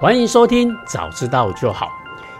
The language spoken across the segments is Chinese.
欢迎收听，早知道就好。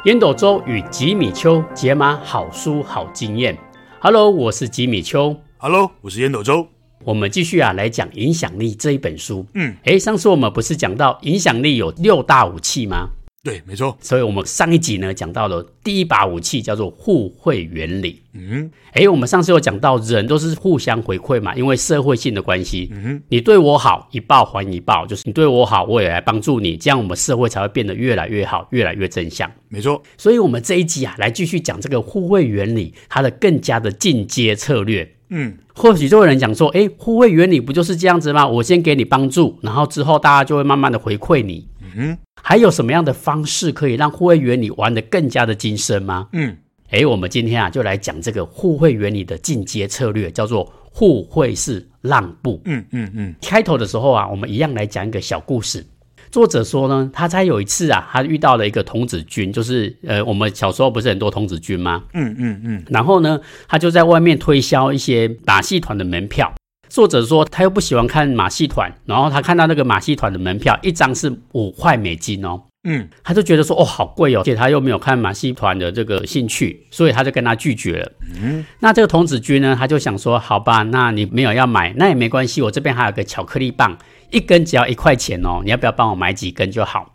烟斗周与吉米秋解码好书好经验。Hello，我是吉米秋。Hello，我是烟斗周。我们继续啊来讲《影响力》这一本书。嗯，诶，上次我们不是讲到影响力有六大武器吗？对，没错。所以，我们上一集呢讲到了第一把武器叫做互惠原理。嗯，哎，我们上次有讲到人都是互相回馈嘛，因为社会性的关系。嗯哼，你对我好，一报还一报，就是你对我好，我也来帮助你，这样我们社会才会变得越来越好，越来越正向。没错。所以，我们这一集啊，来继续讲这个互惠原理，它的更加的进阶策略。嗯，或许就有人讲说，诶，互惠原理不就是这样子吗？我先给你帮助，然后之后大家就会慢慢的回馈你。嗯，还有什么样的方式可以让互惠原理玩得更加的精深吗？嗯，诶，我们今天啊就来讲这个互惠原理的进阶策略，叫做互惠式让步。嗯嗯嗯，开头的时候啊，我们一样来讲一个小故事。作者说呢，他才有一次啊，他遇到了一个童子军，就是呃，我们小时候不是很多童子军吗？嗯嗯嗯。然后呢，他就在外面推销一些打戏团的门票。作者说他又不喜欢看马戏团，然后他看到那个马戏团的门票一张是五块美金哦，嗯，他就觉得说哦好贵哦，而且他又没有看马戏团的这个兴趣，所以他就跟他拒绝了。嗯，那这个童子军呢，他就想说好吧，那你没有要买，那也没关系，我这边还有个巧克力棒，一根只要一块钱哦，你要不要帮我买几根就好？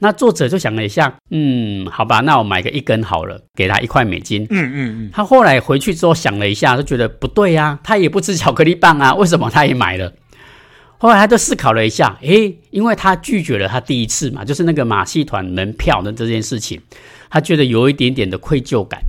那作者就想了一下，嗯，好吧，那我买个一根好了，给他一块美金。嗯嗯嗯。他后来回去之后想了一下，就觉得不对呀，他也不吃巧克力棒啊，为什么他也买了？后来他就思考了一下，诶，因为他拒绝了他第一次嘛，就是那个马戏团门票的这件事情，他觉得有一点点的愧疚感，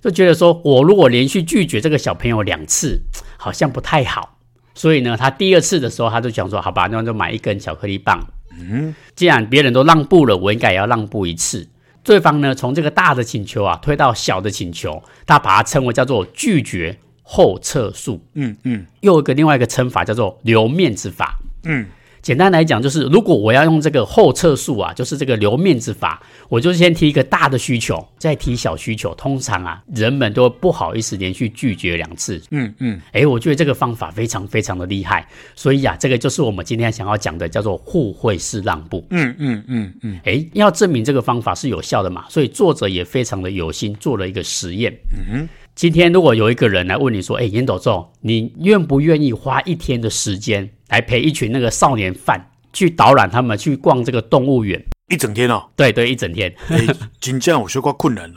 就觉得说我如果连续拒绝这个小朋友两次，好像不太好，所以呢，他第二次的时候他就想说，好吧，那就买一根巧克力棒。嗯，既然别人都让步了，我应该也要让步一次。对方呢，从这个大的请求啊，推到小的请求，他把它称为叫做拒绝后撤诉。嗯嗯，又有一个另外一个称法叫做留面子法。嗯。简单来讲，就是如果我要用这个后撤术啊，就是这个留面子法，我就先提一个大的需求，再提小需求。通常啊，人们都不好意思连续拒绝两次。嗯嗯，诶，我觉得这个方法非常非常的厉害。所以啊，这个就是我们今天想要讲的，叫做互惠式让步。嗯嗯嗯嗯，诶，要证明这个方法是有效的嘛，所以作者也非常的有心做了一个实验。嗯哼。今天如果有一个人来问你说：“哎，烟斗周，你愿不愿意花一天的时间来陪一群那个少年犯去导览他们去逛这个动物园？”一整天哦，对对，一整天。哎，真这我说过困难了。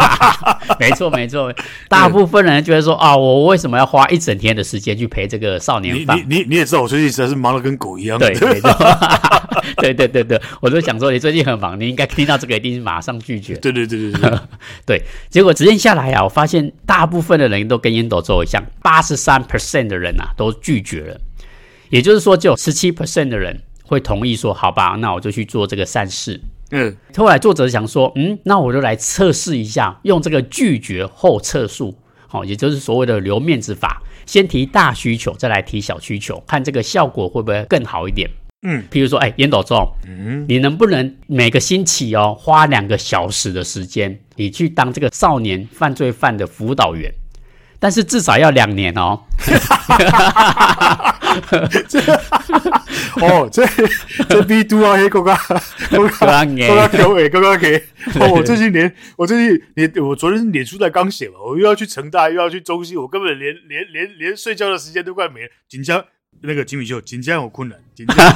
没错没错，大部分人觉得说啊，我为什么要花一整天的时间去陪这个少年犯？你你你也知道，我最近实在是忙得跟狗一样。对对对，对 对对对，我就想说你最近很忙，你应该听到这个一定是马上拒绝。对对对对对，对。结果实验下来啊，我发现大部分的人都跟烟斗做一样，八十三 percent 的人啊都拒绝了，也就是说，只有十七 percent 的人。会同意说好吧，那我就去做这个善事。嗯，后来作者想说，嗯，那我就来测试一下，用这个拒绝后撤术，好，也就是所谓的留面子法，先提大需求，再来提小需求，看这个效果会不会更好一点。嗯，譬如说，哎，烟斗中，嗯，你能不能每个星期哦，花两个小时的时间，你去当这个少年犯罪犯的辅导员？但是至少要两年哦。这 哦，这这逼都要黑更加更加更加强诶，更加强。哦，我最近连我最近连我昨天脸书在刚写嘛，我又要去成大，又要去中西，我根本连连连连睡觉的时间都快没了，紧张。那个吉米秀，紧张有困难，紧张。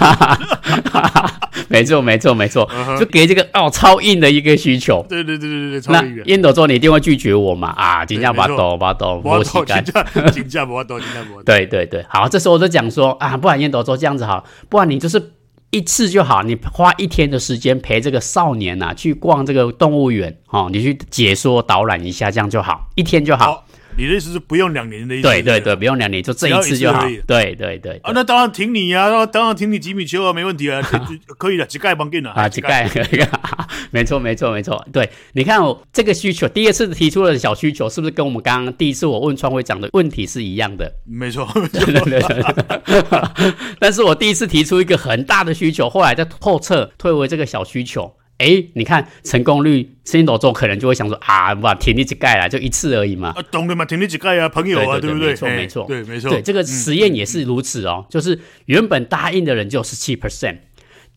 没错，没错，没错，uh huh. 就给这个哦超硬的一个需求。对对对对对，超硬的。烟斗周，你一定会拒绝我嘛？啊，紧张把抖把抖，我洗干净，紧张把抖，紧张把抖。对对对，好，这时候我就讲说啊，不然烟斗周这样子好，不然你就是一次就好，你花一天的时间陪这个少年呐、啊、去逛这个动物园哦，你去解说导览一下，这样就好，一天就好。你的意思是不用两年的意思？对对对，不用两年，就这一次就好。对对对啊，那当然挺你呀，那当然挺你吉米丘啊，没问题啊，可以的，几盖帮给了啊，几盖可以啊，没错没错没错。对，你看我这个需求，第二次提出的小需求，是不是跟我们刚刚第一次我问创会长的问题是一样的？没错，对对对。但是我第一次提出一个很大的需求，后来再后撤退回这个小需求。哎，你看成功率，烟斗周可能就会想说啊，哇，挺你几盖啦，就一次而已嘛。啊，懂的嘛，挺你几盖啊，朋友啊，对不对？没错，没错，对，没错。对，这个实验也是如此哦，就是原本答应的人就十七 percent，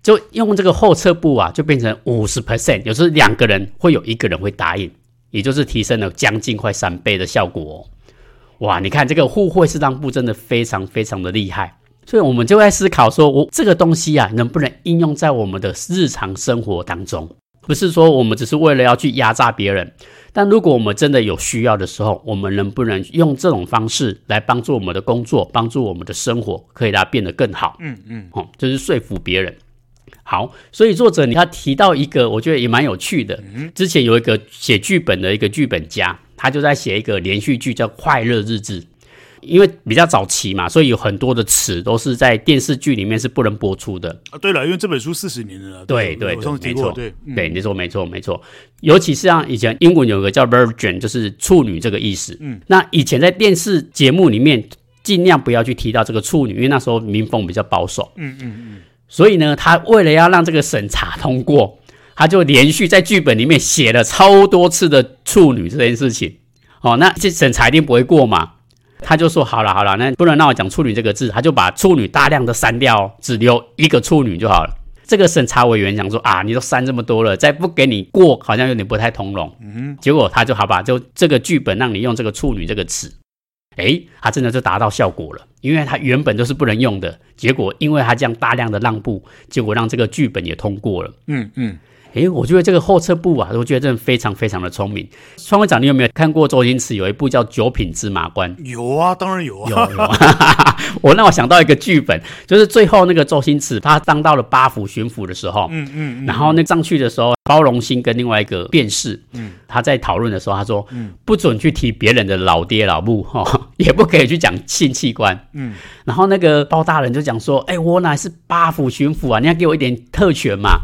就用这个后撤步啊，就变成五十 percent，有时候两个人会有一个人会答应，也就是提升了将近快三倍的效果哦。哇，你看这个互惠式让步真的非常非常的厉害，所以我们就在思考说，我这个东西啊，能不能应用在我们的日常生活当中？不是说我们只是为了要去压榨别人，但如果我们真的有需要的时候，我们能不能用这种方式来帮助我们的工作，帮助我们的生活，可以让它变得更好？嗯嗯，哦，就是说服别人。好，所以作者你他提到一个，我觉得也蛮有趣的。之前有一个写剧本的一个剧本家，他就在写一个连续剧叫《快乐日志》。因为比较早期嘛，所以有很多的词都是在电视剧里面是不能播出的啊。对了，因为这本书四十年了，对对，对，没错，对对，你说没错没错。尤其是像以前英文有个叫 Virgin，就是处女这个意思。嗯，那以前在电视节目里面尽量不要去提到这个处女，因为那时候民风比较保守。嗯嗯嗯。所以呢，他为了要让这个审查通过，他就连续在剧本里面写了超多次的处女这件事情。哦，那这审查一定不会过嘛？他就说好了好了，那不能让我讲处女这个字，他就把处女大量的删掉，只留一个处女就好了。这个审查委员想说啊，你都删这么多了，再不给你过，好像有点不太通融。嗯哼，结果他就好吧，就这个剧本让你用这个处女这个词，诶，他真的就达到效果了，因为他原本就是不能用的，结果因为他这样大量的让步，结果让这个剧本也通过了。嗯嗯。诶，我觉得这个后撤步啊，我觉得真的非常非常的聪明。创会长，你有没有看过周星驰有一部叫《九品芝麻官》？有啊，当然有啊。有，有 我让我想到一个剧本，就是最后那个周星驰他当到了八府巡抚的时候，嗯嗯，嗯，然后那上去的时候，包荣兴跟另外一个辩士，嗯，他在讨论的时候，他说，嗯，不准去提别人的老爹老母，哈，也不可以去讲性器官，嗯，然后那个包大人就讲说，哎，我乃是八府巡抚啊，你要给我一点特权嘛。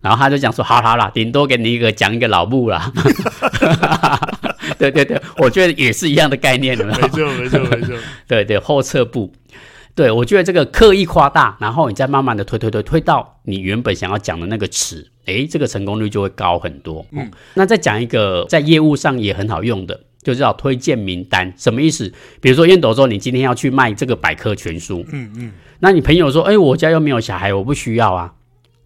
然后他就讲说：“好好啦，顶多给你一个讲一个老木啦。”对对对，我觉得也是一样的概念的。没错没错没错。对对，后撤步。对，我觉得这个刻意夸大，然后你再慢慢的推推推推到你原本想要讲的那个词，诶，这个成功率就会高很多。嗯，那再讲一个在业务上也很好用的，就叫推荐名单。什么意思？比如说烟斗说你今天要去卖这个百科全书，嗯嗯，那你朋友说：“诶，我家又没有小孩，我不需要啊。”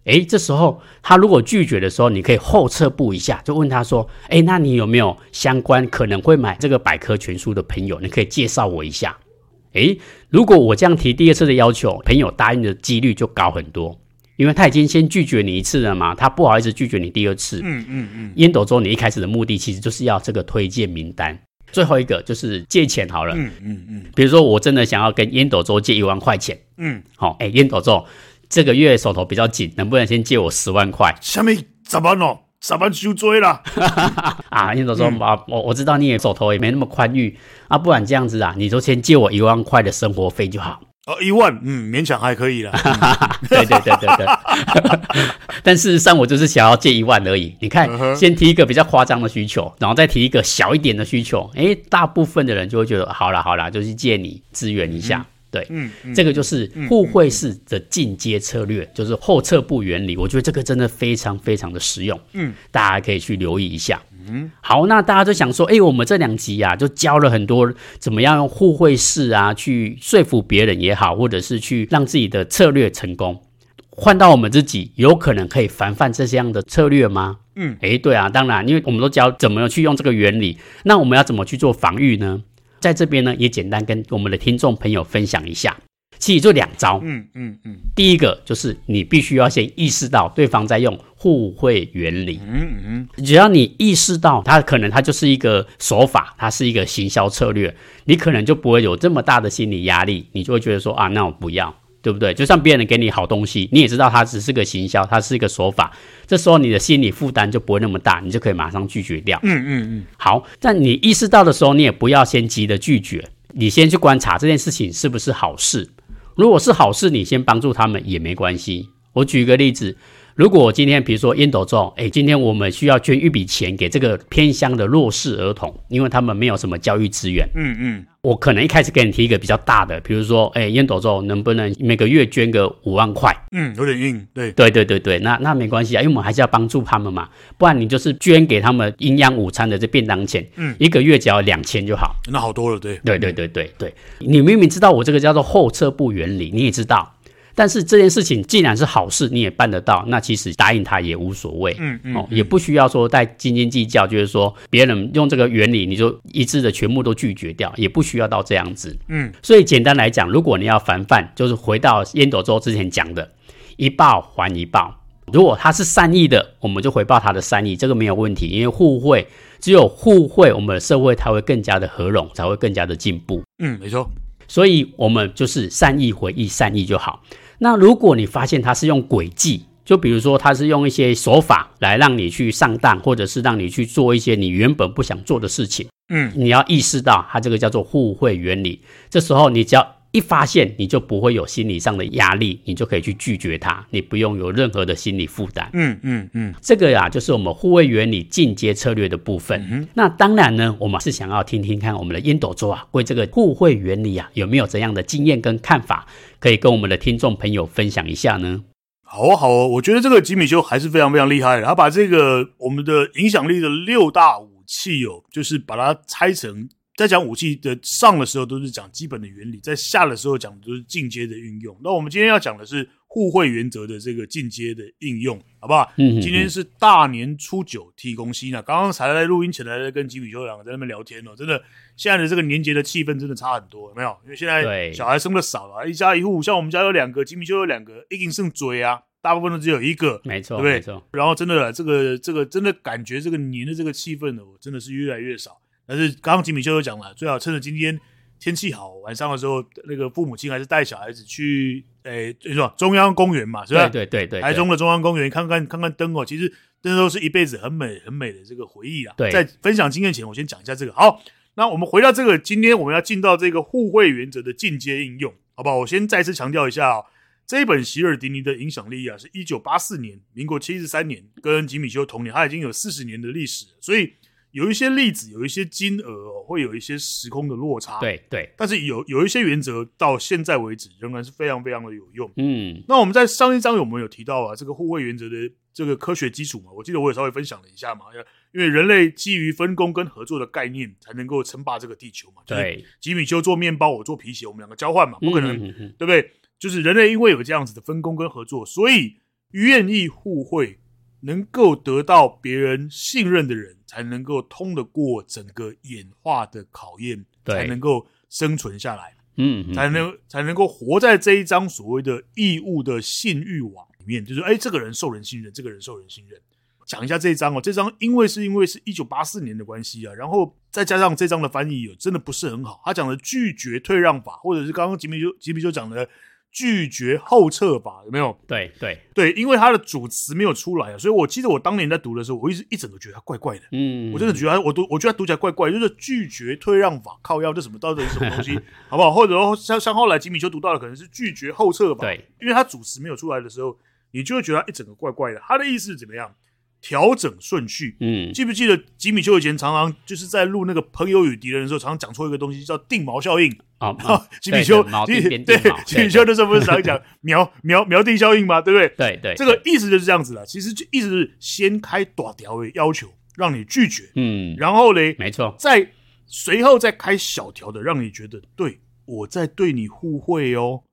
诶，这时候他如果拒绝的时候，你可以后撤步一下，就问他说：“诶，那你有没有相关可能会买这个百科全书的朋友？你可以介绍我一下。”诶，如果我这样提第二次的要求，朋友答应的几率就高很多，因为他已经先拒绝你一次了嘛，他不好意思拒绝你第二次。嗯嗯嗯。烟斗周，你一开始的目的其实就是要这个推荐名单。最后一个就是借钱好了。嗯嗯嗯。比如说我真的想要跟烟斗周借一万块钱。嗯。好，诶，烟斗周。这个月手头比较紧，能不能先借我十万块？下面十万哦，十万就追了。啊，你总说，啊，我我知道你也手头也没那么宽裕啊，不然这样子啊，你就先借我一万块的生活费就好。哦，一万，嗯，勉强还可以了。对对对对对。但事实上，我就是想要借一万而已。你看，uh. 先提一个比较夸张的需求，然后再提一个小一点的需求，诶，大部分的人就会觉得，好啦好啦，就是借你支援一下。嗯对，嗯，嗯，这个就是互惠式的进阶策略，就是后撤步原理。我觉得这个真的非常非常的实用，嗯，大家可以去留意一下。嗯，好，那大家就想说，哎，我们这两集啊，就教了很多怎么样用互惠式啊，去说服别人也好，或者是去让自己的策略成功。换到我们自己，有可能可以防范这样的策略吗？嗯，哎，对啊，当然，因为我们都教怎么样去用这个原理，那我们要怎么去做防御呢？在这边呢，也简单跟我们的听众朋友分享一下，其实就两招。嗯嗯嗯。第一个就是你必须要先意识到对方在用互惠原理。嗯嗯。只要你意识到他可能他就是一个手法，他是一个行销策略，你可能就不会有这么大的心理压力，你就会觉得说啊，那我不要。对不对？就算别人给你好东西，你也知道它只是个行销，它是一个手法。这时候你的心理负担就不会那么大，你就可以马上拒绝掉。嗯嗯嗯。好，但你意识到的时候，你也不要先急着拒绝，你先去观察这件事情是不是好事。如果是好事，你先帮助他们也没关系。我举一个例子。如果我今天比如说烟斗周，哎，今天我们需要捐一笔钱给这个偏乡的弱势儿童，因为他们没有什么教育资源。嗯嗯，我可能一开始给你提一个比较大的，比如说，哎，烟斗周能不能每个月捐个五万块？嗯，有点硬。对对对对对，那那没关系啊，因为我们还是要帮助他们嘛，不然你就是捐给他们营养午餐的这便当钱，嗯，一个月只要两千就好。那好多了，对。对对对对对，你明明知道我这个叫做后撤步原理，你也知道。但是这件事情既然是好事，你也办得到，那其实答应他也无所谓，嗯嗯，哦，也不需要说再斤斤计较，就是说别人用这个原理，你就一致的全部都拒绝掉，也不需要到这样子，嗯。所以简单来讲，如果你要防范，就是回到烟斗周之前讲的，一报还一报。如果他是善意的，我们就回报他的善意，这个没有问题，因为互惠，只有互惠，我们的社会才会更加的和融，才会更加的进步。嗯，没错。所以我们就是善意回应善意就好。那如果你发现他是用诡计，就比如说他是用一些手法来让你去上当，或者是让你去做一些你原本不想做的事情，嗯，你要意识到他这个叫做互惠原理。这时候你只要一发现，你就不会有心理上的压力，你就可以去拒绝他，你不用有任何的心理负担。嗯嗯嗯，这个呀，就是我们互惠原理进阶策略的部分。嗯、那当然呢，我们是想要听听看我们的烟斗周啊，对这个互惠原理啊，有没有怎样的经验跟看法，可以跟我们的听众朋友分享一下呢？好啊，好啊，我觉得这个吉米修还是非常非常厉害的，他把这个我们的影响力的六大武器哦，就是把它拆成。在讲武器的上的时候，都是讲基本的原理；在下的时候，讲的都是进阶的运用。那我们今天要讲的是互惠原则的这个进阶的应用，好不好？嗯，今天是大年初九，提公西呢。刚刚才在录音前来在跟吉米修两个在那边聊天哦，真的，现在的这个年节的气氛真的差很多，有没有？因为现在小孩生的少了，一家一户，像我们家有两个，吉米修有两个，一定剩嘴啊，大部分都只有一个，没错，对不对？没错。然后真的，这个这个真的感觉这个年的这个气氛呢，真的是越来越少。但是刚刚吉米邱就讲了，最好趁着今天天气好，晚上的时候，那个父母亲还是带小孩子去，诶、欸，就是说中央公园嘛，是吧？对对对对，台中的中央公园看看看看灯哦，其实这都是一辈子很美很美的这个回忆啊。对，在分享经验前，我先讲一下这个。好，那我们回到这个，今天我们要进到这个互惠原则的进阶应用，好不好？我先再次强调一下哦，这一本席尔迪尼的影响力啊，是一九八四年，民国七十三年，跟吉米修同年，他已经有四十年的历史，所以。有一些例子，有一些金额哦，会有一些时空的落差。对对，但是有有一些原则到现在为止仍然是非常非常的有用。嗯，那我们在上一章有没有提到啊？这个互惠原则的这个科学基础嘛？我记得我也稍微分享了一下嘛。因为人类基于分工跟合作的概念，才能够称霸这个地球嘛。对，吉米修做面包，我做皮鞋，我们两个交换嘛，不可能，嗯哼哼对不对？就是人类因为有这样子的分工跟合作，所以愿意互惠。能够得到别人信任的人，才能够通得过整个演化的考验，才能够生存下来，嗯，才能才能够活在这一张所谓的义务的信誉网里面。就是，哎，这个人受人信任，这个人受人信任。讲一下这一章哦，这张因为是因为是一九八四年的关系啊，然后再加上这张的翻译真的不是很好。他讲的拒绝退让法，或者是刚刚吉米就吉米就讲的。拒绝后撤法有没有？对对对，因为它的主词没有出来啊，所以我记得我当年在读的时候，我一直一整个觉得它怪怪的。嗯，我真的觉得我读，我觉得他读起来怪怪，就是拒绝退让法，靠腰这什么到底是什么东西，好不好？或者说像像后来吉米就读到的，可能是拒绝后撤法。对，因为他主词没有出来的时候，你就会觉得他一整个怪怪的。他的意思是怎么样？调整顺序。嗯，记不记得吉米丘以前常常就是在录那个《朋友与敌人》的时候，常常讲错一个东西，叫定锚效应。啊、哦，吉米丘，对，吉米丘那时候不是常讲苗苗苗定效应吗？对不对？对对，这个意思就是这样子的。其实就意思是先开短条的要求，让你拒绝，嗯，然后呢，没错，再随后再开小条的，让你觉得对我在对你互惠哦，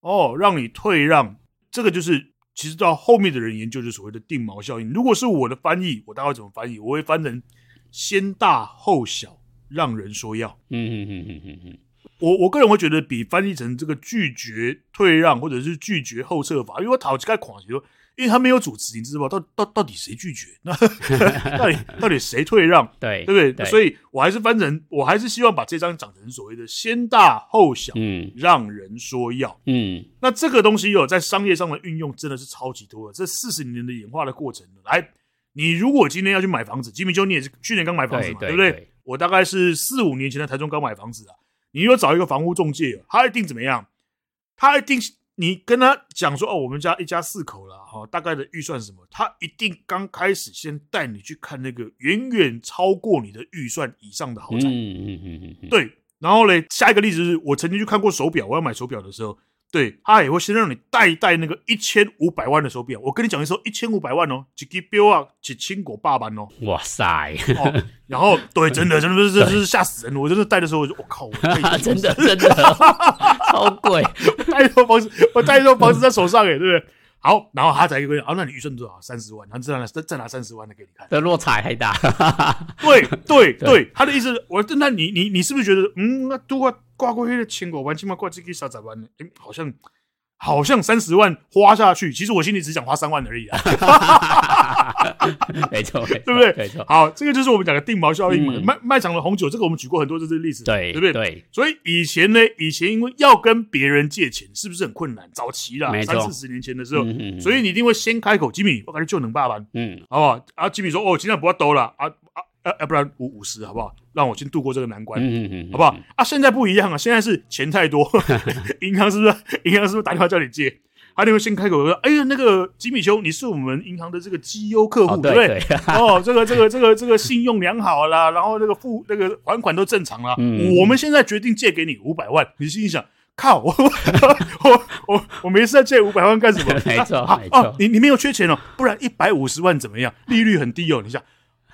哦，让你退让。这个就是其实到后面的人研究，就是所谓的定锚效应。如果是我的翻译，我大概怎么翻译？我会翻成先大后小，让人说要。嗯嗯嗯嗯嗯嗯。我我个人会觉得比翻译成这个拒绝退让或者是拒绝后撤法，因为我讨几个款说，因为他没有主持，你知道吧？到到到底谁拒绝？那 到底到底谁退让？对对不对？对，所以我还是翻成，我还是希望把这张讲成所谓的先大后小，嗯，让人说要，嗯，那这个东西有在商业上的运用真的是超级多的。这四十年的演化的过程，来，你如果今天要去买房子，吉米兄你也是去年刚买房子嘛，对，不对？我大概是四五年前在台中刚买房子啊。你又找一个房屋中介，他一定怎么样？他一定你跟他讲说哦，我们家一家四口了哈，大概的预算是什么？他一定刚开始先带你去看那个远远超过你的预算以上的豪宅。嗯嗯嗯嗯，对。然后嘞，下一个例子是我曾经去看过手表，我要买手表的时候。对，他也会先让你戴一戴那个一千五百万的手表。我跟你讲一说，一千五百万哦，一只表啊，几千个爸爸哦。哇塞！哦，然后对，真的，真的，这这是吓死人！我真的戴的时候，我就我靠，我 真的真的，超贵，我带一套房子，我戴一栋房子在手上，哎，对不对？好，然后他才一个月，啊，那你预算多少？三十万，然后再拿再再拿三十万的给你看，的落差太大。对 对对，他的意思，我那你你你是不是觉得，嗯，那都挂挂过去的千五万，起码挂这个啥咋办呢？哎，好像。好像三十万花下去，其实我心里只想花三万而已啊。没错，对不对？没错。好，这个就是我们讲的定毛效应嘛。卖卖场的红酒，这个我们举过很多这些例子，对，对不对？对。所以以前呢，以前因为要跟别人借钱，是不是很困难？早期啦，三四十年前的时候，所以你一定会先开口，吉米，我感觉就能爸爸，嗯，好不好？啊，吉米说，哦，今天不要兜了，啊啊啊，要不然五五十，好不好？让我先度过这个难关，嗯嗯嗯，好不好？啊，现在不一样啊，现在是钱太多，银行是不是？银行是不是打电话叫你借？他就会先开口说：“哎呀，那个吉米兄，你是我们银行的这个绩优客户，对不对？哦，这个这个这个这个信用良好啦，然后那个付那个还款都正常啦。我们现在决定借给你五百万。你心里想，靠，我 我我我没事借五百万干什么？没错，没错，你你没有缺钱哦，不然一百五十万怎么样？利率很低哦。你想，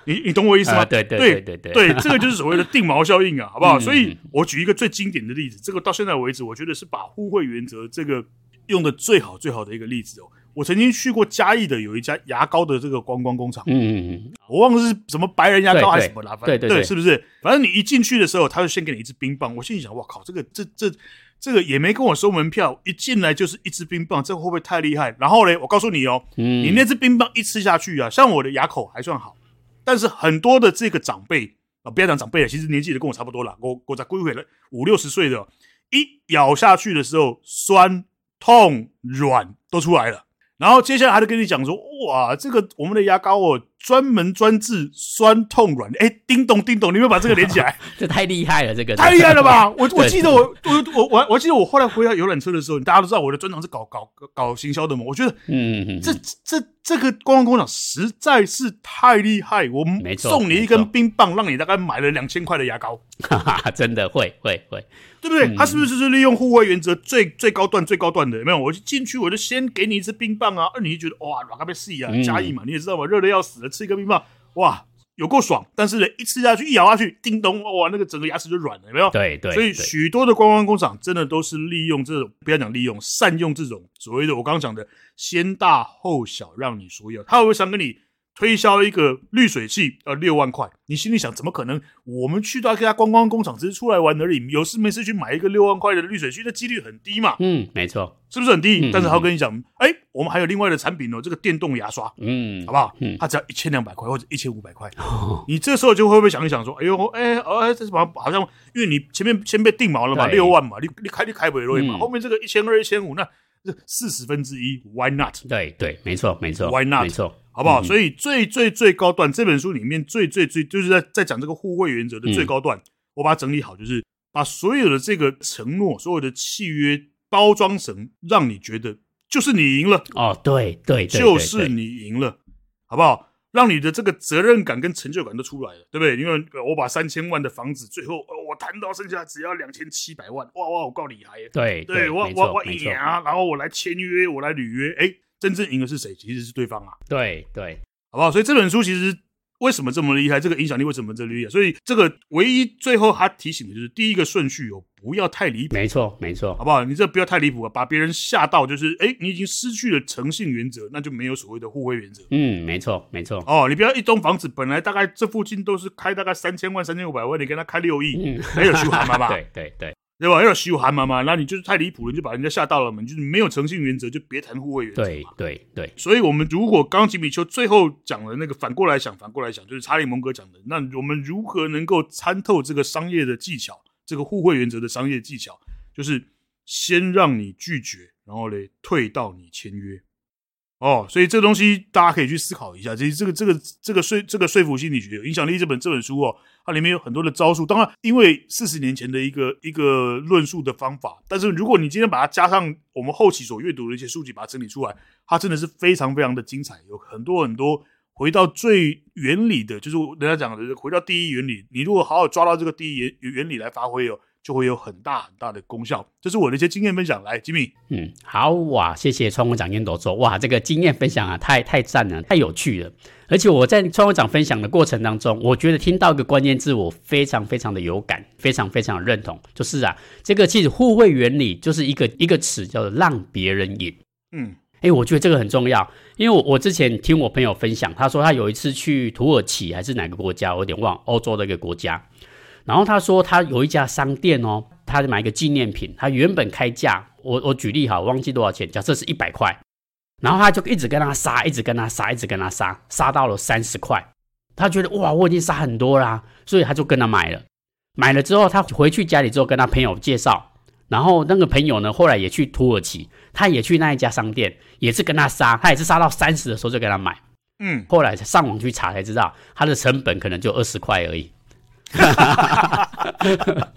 你你懂我意思吗？对对对对对，对，这个就是所谓的定锚效应啊，好不好？所以我举一个最经典的例子，这个到现在为止，我觉得是把互惠原则这个。”用的最好最好的一个例子哦，我曾经去过嘉义的有一家牙膏的这个观光工厂，嗯嗯嗯，我忘了是什么白人牙膏还是什么啦，对对对，是不是？反正你一进去的时候，他就先给你一支冰棒，我心里想，哇靠，这个这这这个也没跟我收门票，一进来就是一支冰棒，这会不会太厉害？然后呢，我告诉你哦，你那支冰棒一吃下去啊，像我的牙口还算好，但是很多的这个长辈啊，不要讲长辈了，其实年纪也跟我差不多了，我我在归回了五六十岁的，一咬下去的时候酸。痛、软都出来了，然后接下来他就跟你讲说：“哇，这个我们的牙膏哦，专门专治酸痛软。”哎，叮咚叮咚，你有没有把这个连起来？这太厉害了，这个太厉害了吧？我 我记得我我我我我记得我后来回到游览车的时候，大家都知道我的专长是搞搞搞行销的嘛。我觉得，嗯这这这个观光工厂实在是太厉害。我们送你一根冰棒，让你大概买了两千块的牙膏，哈哈，真的会会会。对不对？他是不是就是利用互惠原则最最高段最高段的？有没有？我就进去，我就先给你一支冰棒啊！而你就觉得哇，软咖啡细啊，嘉义嘛，你也知道嘛，热的要死了，吃一个冰棒，哇，有够爽！但是呢，一吃下去，一咬下去，叮咚，哇，那个整个牙齿就软了，有没有？对对。所以许多的观光工厂真的都是利用这种，不要讲利用，善用这种所谓的我刚刚讲的先大后小，让你所有，他会不会想跟你？推销一个滤水器，呃，六万块，你心里想，怎么可能？我们去到一家观光工厂，只是出来玩而已，有事没事去买一个六万块的滤水器，那几率很低嘛？嗯，没错，是不是很低？嗯、但是他会跟你讲，哎、我们还有另外的产品哦，这个电动牙刷，嗯，好不好？嗯，它只要一千两百块或者一千五百块，哦、你这时候就会不会想一想说，哎呦，哎、欸，哎，这什么？好像因为你前面先被定锚了嘛，六对万嘛，你你开你开不了嘛，嗯、后面这个一千二、一千五，那这四十分之一，Why not？对对，没错没错，Why not？没错。好不好？嗯、所以最最最高段这本书里面最最最就是在在讲这个互惠原则的最高段，嗯、我把它整理好，就是把所有的这个承诺、所有的契约包装成让你觉得就是你赢了哦，对对，对，就是你赢了，好不好？让你的这个责任感跟成就感都出来了，对不对？因为我把三千万的房子最后我谈到剩下只要两千七百万，哇哇，我告厉害耶！对对，我我我一年啊，然后我来签约，我来履约，哎。真正赢的是谁？其实是对方啊。对对，好不好？所以这本书其实为什么这么厉害？这个影响力为什么这么厉害？所以这个唯一最后他提醒的就是第一个顺序哦，不要太离谱。没错没错，好不好？你这不要太离谱啊，把别人吓到，就是哎，你已经失去了诚信原则，那就没有所谓的互惠原则。嗯，没错没错。哦，你不要一栋房子本来大概这附近都是开大概三千万、三千五百万，你跟他开六亿，嗯，没有虚华嘛吧。对对对。对吧？要虚寒嘛嘛，那你就是太离谱了，你就把人家吓到了嘛。你就是没有诚信原则，就别谈互惠原则。对对对。所以，我们如果刚刚吉米丘最后讲的那个反过来想，反过来想，就是查理蒙哥讲的，那我们如何能够参透这个商业的技巧，这个互惠原则的商业技巧，就是先让你拒绝，然后嘞退到你签约。哦，所以这个东西大家可以去思考一下。其实这个这个这个说这个说服心理学影响力这本这本书哦，它里面有很多的招数。当然，因为四十年前的一个一个论述的方法，但是如果你今天把它加上我们后期所阅读的一些书籍，把它整理出来，它真的是非常非常的精彩。有很多很多回到最原理的，就是人家讲的回到第一原理。你如果好好抓到这个第一原原理来发挥哦，就会有很大很大的功效。这是我的一些经验分享。来，吉米，嗯，好哇，谢谢创会长烟斗说，哇，这个经验分享啊，太太赞了，太有趣了。而且我在创会长分享的过程当中，我觉得听到一个关键字，我非常非常的有感，非常非常的认同，就是啊，这个其实互惠原理就是一个一个词，叫做让别人赢。嗯。哎，我觉得这个很重要，因为我我之前听我朋友分享，他说他有一次去土耳其还是哪个国家，我有点忘，欧洲的一个国家。然后他说他有一家商店哦，他买一个纪念品，他原本开价，我我举例哈，我忘记多少钱，假设是一百块，然后他就一直跟他杀，一直跟他杀，一直跟他杀，杀到了三十块。他觉得哇，我已经杀很多啦，所以他就跟他买了。买了之后，他回去家里之后跟他朋友介绍。然后那个朋友呢，后来也去土耳其，他也去那一家商店，也是跟他杀，他也是杀到三十的时候就跟他买，嗯，后来上网去查才知道，他的成本可能就二十块而已。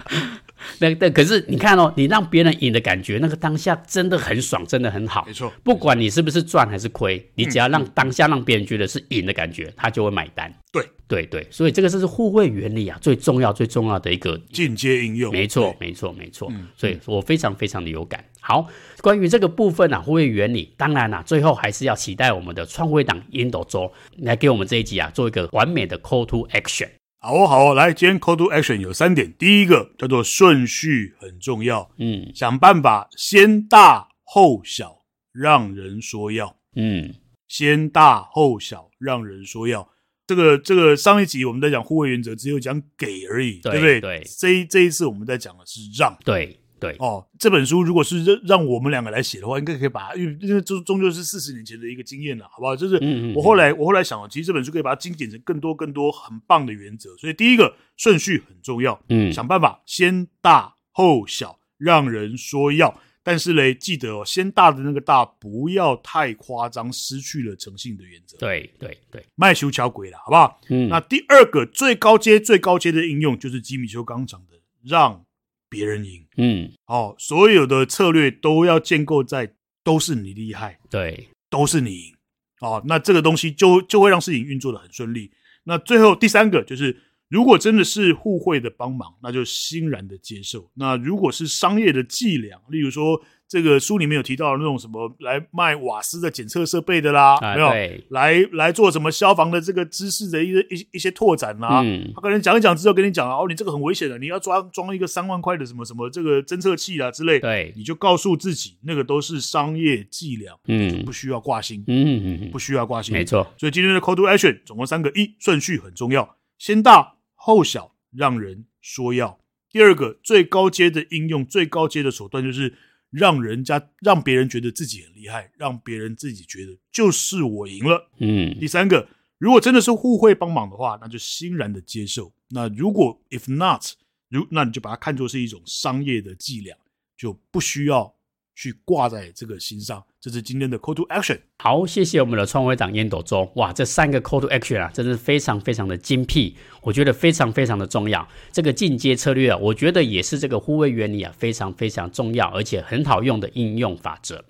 那那可是你看哦，你让别人赢的感觉，那个当下真的很爽，真的很好。没错，不管你是不是赚还是亏，你只要让当下让别人觉得是赢的感觉，他就会买单。对对对，所以这个是互惠原理啊，最重要最重要的一个进阶应用。没错没错没错，所以我非常非常的有感。好，关于这个部分啊，互惠原理，当然啦、啊，最后还是要期待我们的创会长烟斗周来给我们这一集啊做一个完美的 call to action。好哦，好哦，来，今天 call to action 有三点，第一个叫做顺序很重要，嗯，想办法先大后小，让人说要，嗯，先大后小，让人说要，这个这个上一集我们在讲互惠原则，只有讲给而已，对，对不对？对，这一这一次我们在讲的是让，对。对哦，这本书如果是让让我们两个来写的话，应该可以把它，因为因为终终究是四十年前的一个经验了，好不好？就是我后来我后来想了，其实这本书可以把它精简成更多更多很棒的原则。所以第一个顺序很重要，嗯，想办法先大后小，让人说要。但是嘞，记得哦，先大的那个大不要太夸张，失去了诚信的原则。对对对，卖修桥鬼了，好不好？嗯，那第二个最高阶最高阶的应用就是吉米修刚讲的让。别人赢，嗯，哦，所有的策略都要建构在都是你厉害，对，都是你赢，哦，那这个东西就就会让事情运作的很顺利。那最后第三个就是，如果真的是互惠的帮忙，那就欣然的接受。那如果是商业的伎俩，例如说。这个书里面有提到那种什么来卖瓦斯的检测设备的啦，啊、没有？对来来做什么消防的这个知识的一个一一些拓展啦。嗯，他可能讲一讲之后跟你讲哦，你这个很危险的，你要装装一个三万块的什么什么这个侦测器啊之类。对，你就告诉自己，那个都是商业伎俩，嗯，不需要挂心，嗯嗯嗯，不需要挂心，没错。所以今天的 Call to Action 总共三个：一，顺序很重要，先大后小，让人说要；第二个，最高阶的应用，最高阶的手段就是。让人家让别人觉得自己很厉害，让别人自己觉得就是我赢了。嗯，第三个，如果真的是互惠帮忙的话，那就欣然的接受。那如果 if not，如那你就把它看作是一种商业的伎俩，就不需要。去挂在这个心上，这是今天的 call to action。好，谢谢我们的创会长烟斗周。哇，这三个 call to action 啊，真的是非常非常的精辟，我觉得非常非常的重要。这个进阶策略啊，我觉得也是这个互惠原理啊，非常非常重要，而且很好用的应用法则。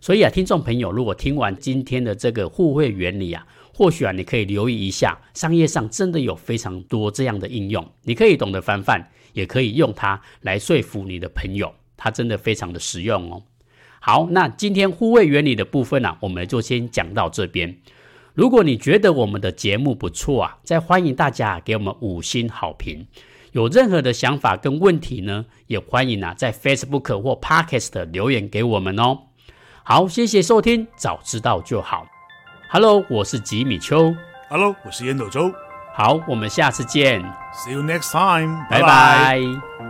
所以啊，听众朋友，如果听完今天的这个互惠原理啊，或许啊，你可以留意一下，商业上真的有非常多这样的应用，你可以懂得翻范，也可以用它来说服你的朋友，它真的非常的实用哦。好，那今天互惠原理的部分呢、啊，我们就先讲到这边。如果你觉得我们的节目不错啊，再欢迎大家给我们五星好评。有任何的想法跟问题呢，也欢迎啊在 Facebook 或 Podcast 留言给我们哦。好，谢谢收听，早知道就好。Hello，我是吉米秋。Hello，我是烟斗周。好，我们下次见。See you next time。拜拜。